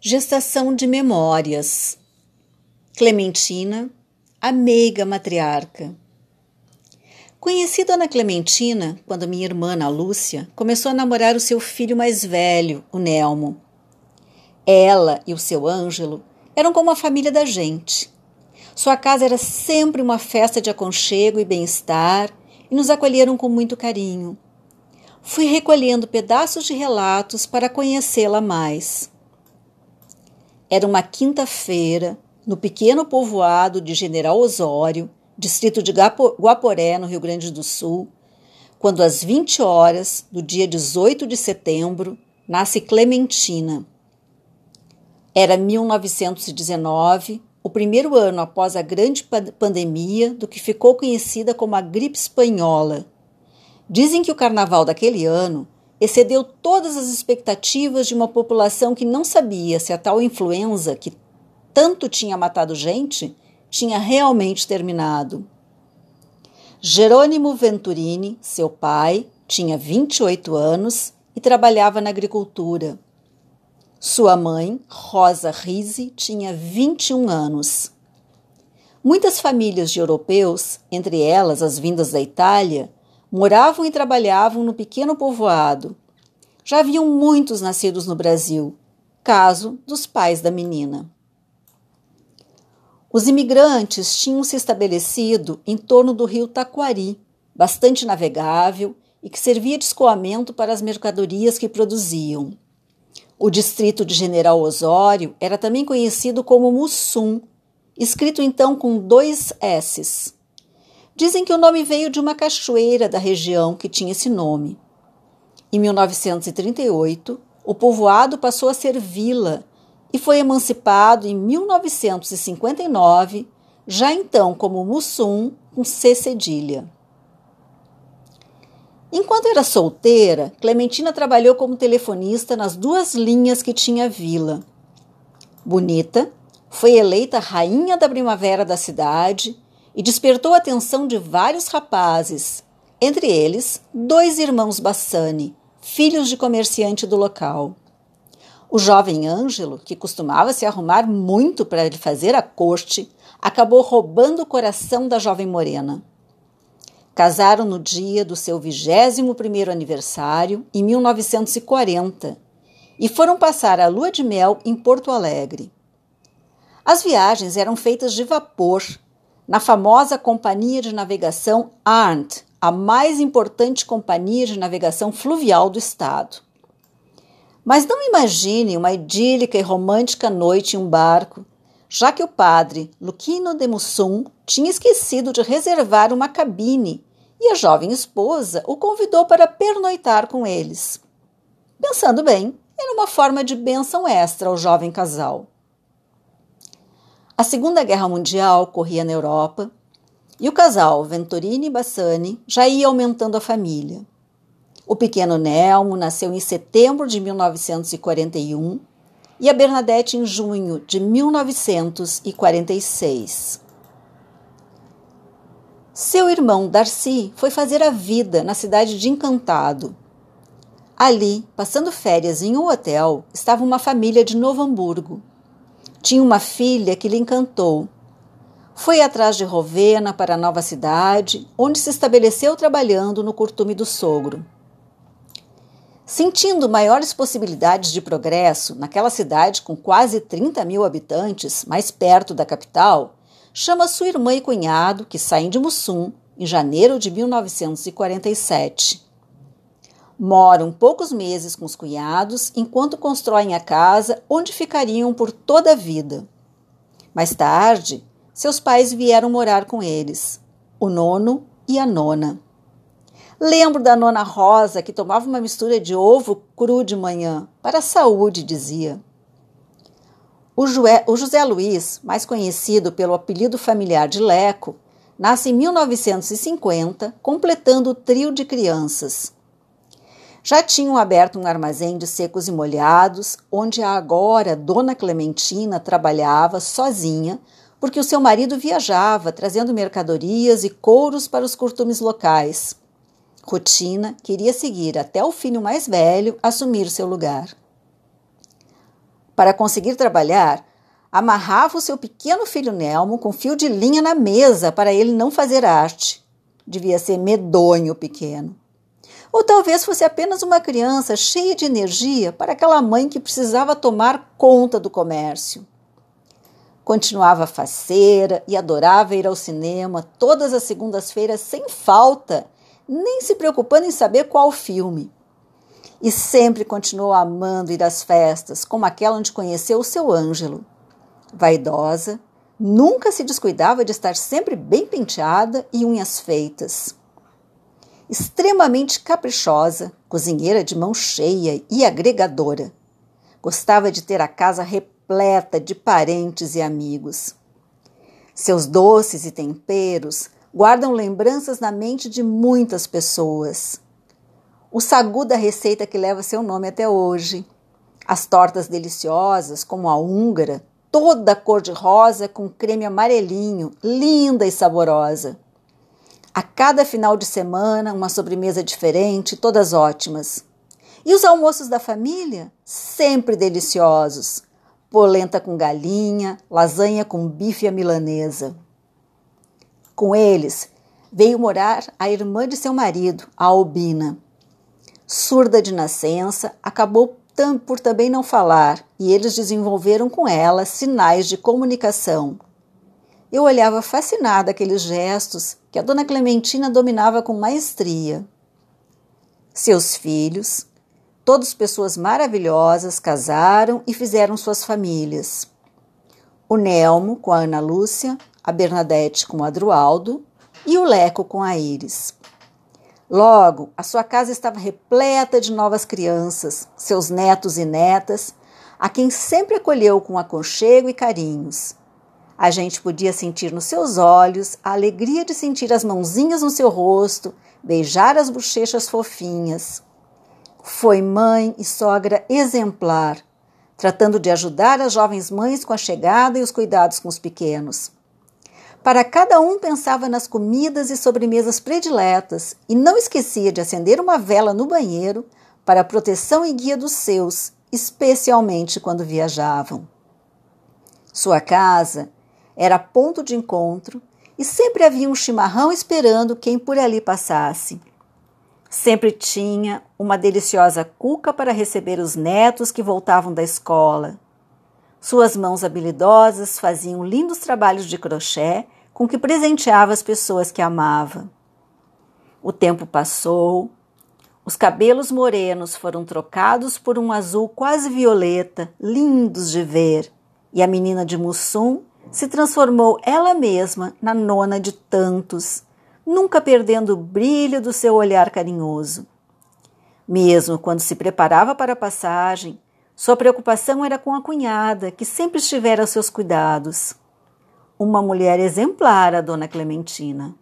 Gestação de memórias. Clementina, a meiga matriarca. Conheci Dona Clementina quando minha irmã, Ana Lúcia, começou a namorar o seu filho mais velho, o Nelmo. Ela e o seu Ângelo eram como a família da gente. Sua casa era sempre uma festa de aconchego e bem-estar e nos acolheram com muito carinho. Fui recolhendo pedaços de relatos para conhecê-la mais. Era uma quinta-feira, no pequeno povoado de General Osório, distrito de Guaporé, no Rio Grande do Sul, quando às 20 horas do dia 18 de setembro nasce Clementina. Era 1919, o primeiro ano após a grande pandemia do que ficou conhecida como a gripe espanhola. Dizem que o carnaval daquele ano excedeu todas as expectativas de uma população que não sabia se a tal influenza, que tanto tinha matado gente, tinha realmente terminado. Jerônimo Venturini, seu pai, tinha 28 anos e trabalhava na agricultura. Sua mãe, Rosa Risi, tinha 21 anos. Muitas famílias de europeus, entre elas as vindas da Itália, moravam e trabalhavam no pequeno povoado. Já haviam muitos nascidos no Brasil, caso dos pais da menina. Os imigrantes tinham se estabelecido em torno do rio Taquari, bastante navegável e que servia de escoamento para as mercadorias que produziam. O distrito de General Osório era também conhecido como Mussum, escrito então com dois S's. Dizem que o nome veio de uma cachoeira da região que tinha esse nome. Em 1938, o povoado passou a ser vila e foi emancipado em 1959, já então como Mussum, com C cedilha. Enquanto era solteira, Clementina trabalhou como telefonista nas duas linhas que tinha a vila. Bonita, foi eleita rainha da primavera da cidade e despertou a atenção de vários rapazes, entre eles dois irmãos Bassani, filhos de comerciante do local. O jovem Ângelo, que costumava se arrumar muito para lhe fazer a corte, acabou roubando o coração da jovem morena. Casaram no dia do seu 21 primeiro aniversário, em 1940, e foram passar a lua de mel em Porto Alegre. As viagens eram feitas de vapor na famosa companhia de navegação Arndt, a mais importante companhia de navegação fluvial do estado. Mas não imagine uma idílica e romântica noite em um barco, já que o padre Luquino de Mussum tinha esquecido de reservar uma cabine e a jovem esposa o convidou para pernoitar com eles. Pensando bem, era uma forma de bênção extra ao jovem casal. A Segunda Guerra Mundial corria na Europa e o casal Venturini e Bassani já ia aumentando a família. O pequeno Nelmo nasceu em setembro de 1941 e a Bernadette em junho de 1946. Seu irmão Darcy foi fazer a vida na cidade de Encantado. Ali, passando férias em um hotel, estava uma família de Novo Hamburgo. Tinha uma filha que lhe encantou. Foi atrás de Rovena para a nova cidade, onde se estabeleceu trabalhando no curtume do sogro. Sentindo maiores possibilidades de progresso naquela cidade com quase 30 mil habitantes, mais perto da capital, chama sua irmã e cunhado, que saem de Mussum, em janeiro de 1947. Moram poucos meses com os cunhados enquanto constroem a casa onde ficariam por toda a vida. Mais tarde, seus pais vieram morar com eles, o nono e a nona. Lembro da nona Rosa que tomava uma mistura de ovo cru de manhã, para a saúde, dizia. O, o José Luiz, mais conhecido pelo apelido familiar de Leco, nasce em 1950, completando o trio de crianças. Já tinham aberto um armazém de secos e molhados, onde a agora Dona Clementina trabalhava sozinha, porque o seu marido viajava trazendo mercadorias e couros para os curtumes locais. Rotina queria seguir até o filho mais velho assumir seu lugar. Para conseguir trabalhar, amarrava o seu pequeno filho Nelmo com fio de linha na mesa para ele não fazer arte. Devia ser medonho pequeno. Ou talvez fosse apenas uma criança cheia de energia para aquela mãe que precisava tomar conta do comércio. Continuava faceira e adorava ir ao cinema todas as segundas-feiras sem falta, nem se preocupando em saber qual filme. E sempre continuou amando ir às festas, como aquela onde conheceu o seu Ângelo. Vaidosa, nunca se descuidava de estar sempre bem penteada e unhas feitas. Extremamente caprichosa, cozinheira de mão cheia e agregadora. Gostava de ter a casa repleta de parentes e amigos. Seus doces e temperos guardam lembranças na mente de muitas pessoas. O sagu da receita que leva seu nome até hoje. As tortas deliciosas, como a húngara, toda cor-de-rosa com creme amarelinho, linda e saborosa. A cada final de semana, uma sobremesa diferente, todas ótimas. E os almoços da família? Sempre deliciosos. Polenta com galinha, lasanha com bife à milanesa. Com eles, veio morar a irmã de seu marido, a Albina. Surda de nascença, acabou por também não falar, e eles desenvolveram com ela sinais de comunicação. Eu olhava fascinada aqueles gestos que a dona Clementina dominava com maestria. Seus filhos, todos pessoas maravilhosas, casaram e fizeram suas famílias. O Nelmo com a Ana Lúcia, a Bernadette com o Adroaldo e o Leco com a Iris. Logo, a sua casa estava repleta de novas crianças, seus netos e netas, a quem sempre acolheu com aconchego e carinhos. A gente podia sentir nos seus olhos a alegria de sentir as mãozinhas no seu rosto, beijar as bochechas fofinhas. Foi mãe e sogra exemplar, tratando de ajudar as jovens mães com a chegada e os cuidados com os pequenos. Para cada um pensava nas comidas e sobremesas prediletas e não esquecia de acender uma vela no banheiro para a proteção e guia dos seus, especialmente quando viajavam. Sua casa era ponto de encontro e sempre havia um chimarrão esperando quem por ali passasse. Sempre tinha uma deliciosa cuca para receber os netos que voltavam da escola suas mãos habilidosas faziam lindos trabalhos de crochê com que presenteava as pessoas que amava. O tempo passou, os cabelos morenos foram trocados por um azul quase violeta, lindos de ver, e a menina de Mussum se transformou ela mesma na nona de tantos, nunca perdendo o brilho do seu olhar carinhoso. Mesmo quando se preparava para a passagem, sua preocupação era com a cunhada, que sempre estivera aos seus cuidados. Uma mulher exemplar, a dona Clementina.